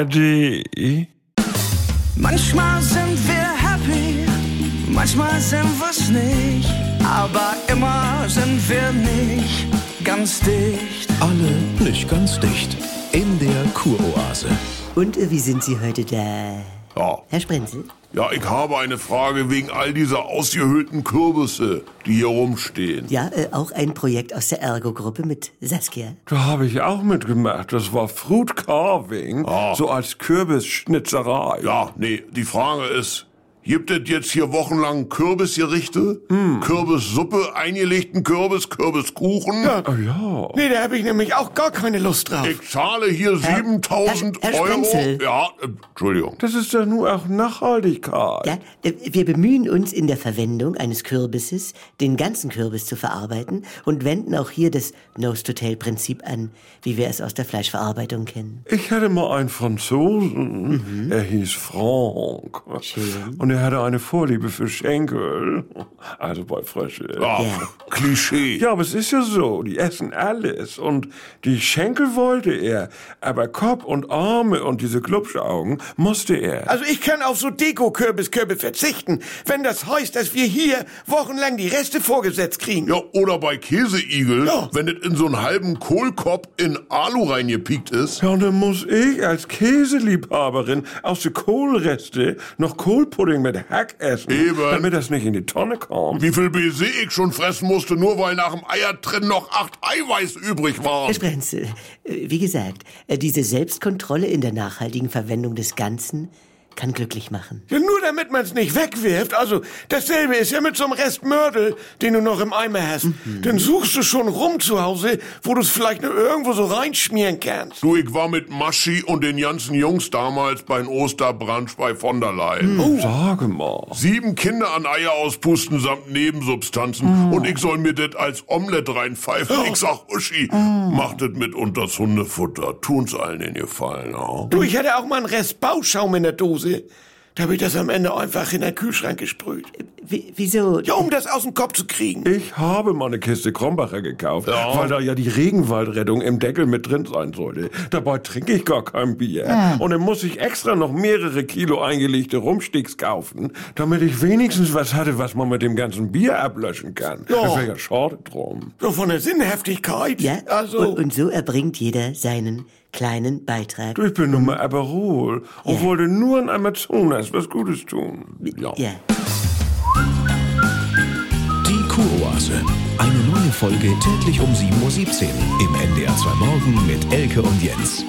ARD. Manchmal sind wir happy, manchmal sind wir's nicht, aber immer sind wir nicht ganz dicht. Alle nicht ganz dicht. In der Kuroase. Und wie sind Sie heute da? Ja. Herr Sprenzel? Ja, ich habe eine Frage wegen all dieser ausgehöhlten Kürbisse, die hier rumstehen. Ja, äh, auch ein Projekt aus der Ergo-Gruppe mit Saskia. Da habe ich auch mitgemacht. Das war Fruit Carving, Ah. so als Kürbisschnitzerei. Ja, nee, die Frage ist, gibt es jetzt hier wochenlang Kürbisgerichte? Hm. Kürbissuppe, eingelegten Kürbis, Kürbiskuchen? Oh ja. Nee, da habe ich nämlich auch gar keine Lust drauf. Ich zahle hier 7000 Herr- Herr Euro. Ja, äh, Entschuldigung. Das ist doch nur auch Nachhaltigkeit. Ja, äh, wir bemühen uns in der Verwendung eines Kürbisses, den ganzen Kürbis zu verarbeiten und wenden auch hier das Nose-to-Tail-Prinzip an, wie wir es aus der Fleischverarbeitung kennen. Ich hatte mal einen Franzosen, er hieß Franck. Schön. Und er hatte eine Vorliebe für Schenkel. Also bei Frösche. Ja, Ja. Klischee. Ja, aber es ist ja so, die essen alles. Und die Schenkel wollte er, aber Kopf und Arme und diese Glubschaugen musste er. Also ich kann auf so Deko-Kürbiskörbe verzichten, wenn das heißt, dass wir hier wochenlang die Reste vorgesetzt kriegen. Ja, oder bei Käseigel, Ja. wenn es in so einen halben Kohlkopf in Alu reingepiekt ist. Ja, und dann muss ich als Käseliebhaberin aus der Kohlreste noch Kohlpudding mit Hack essen, Eben. damit das nicht in die Tonne kommt. Wie viel BC ich schon fressen musste, nur weil nach dem Eiertrennen noch acht Eiweiß übrig Herr waren. Sprenzel, äh, wie gesagt, äh, diese Selbstkontrolle in der nachhaltigen Verwendung des Ganzen kann glücklich machen. Ja, nur damit man's nicht wegwirft. Also, dasselbe ist ja mit so einem Rest Mördel, den du noch im Eimer hast. Dann suchst du schon rum zu Hause, wo du's vielleicht nur irgendwo so reinschmieren kannst. Du, ich war mit Maschi und den ganzen Jungs damals beim Osterbrunch bei von der Leyen. Oh. Sage mal. Sieben Kinder an Eier auspusten samt Nebensubstanzen und ich soll mir das als Omelette reinpfeifen. Ich sag, Uschi, macht das mit unters Hundefutter. Tun's allen den Gefallen, ja? Du, ich hatte auch mal einen Rest Bauschaum in der Dose. Da habe ich das am Ende einfach in den Kühlschrank gesprüht. Wie, wieso? Ja, um das aus dem Kopf zu kriegen. Ich habe mal eine Kiste Krombacher gekauft, Ja. weil da ja die Regenwaldrettung im Deckel mit drin sein sollte. Dabei trinke ich gar kein Bier. Und dann muss ich extra noch mehrere Kilo eingelegte Rumsticks kaufen, damit ich wenigstens was hatte, was man mit dem ganzen Bier ablöschen kann. Ja. Das wäre ja schade drum. So von der Sinnhaftigkeit. Ja, Also, und, und so erbringt jeder seinen kleinen Beitrag. Du, ich bin nun mal Aperol und Ja. wollte nur ein Amazonas was Gutes tun. Ja. Ja. Die Kuroase. Eine neue Folge täglich um 7.17 Uhr im NDR 2 Morgen mit Elke und Jens.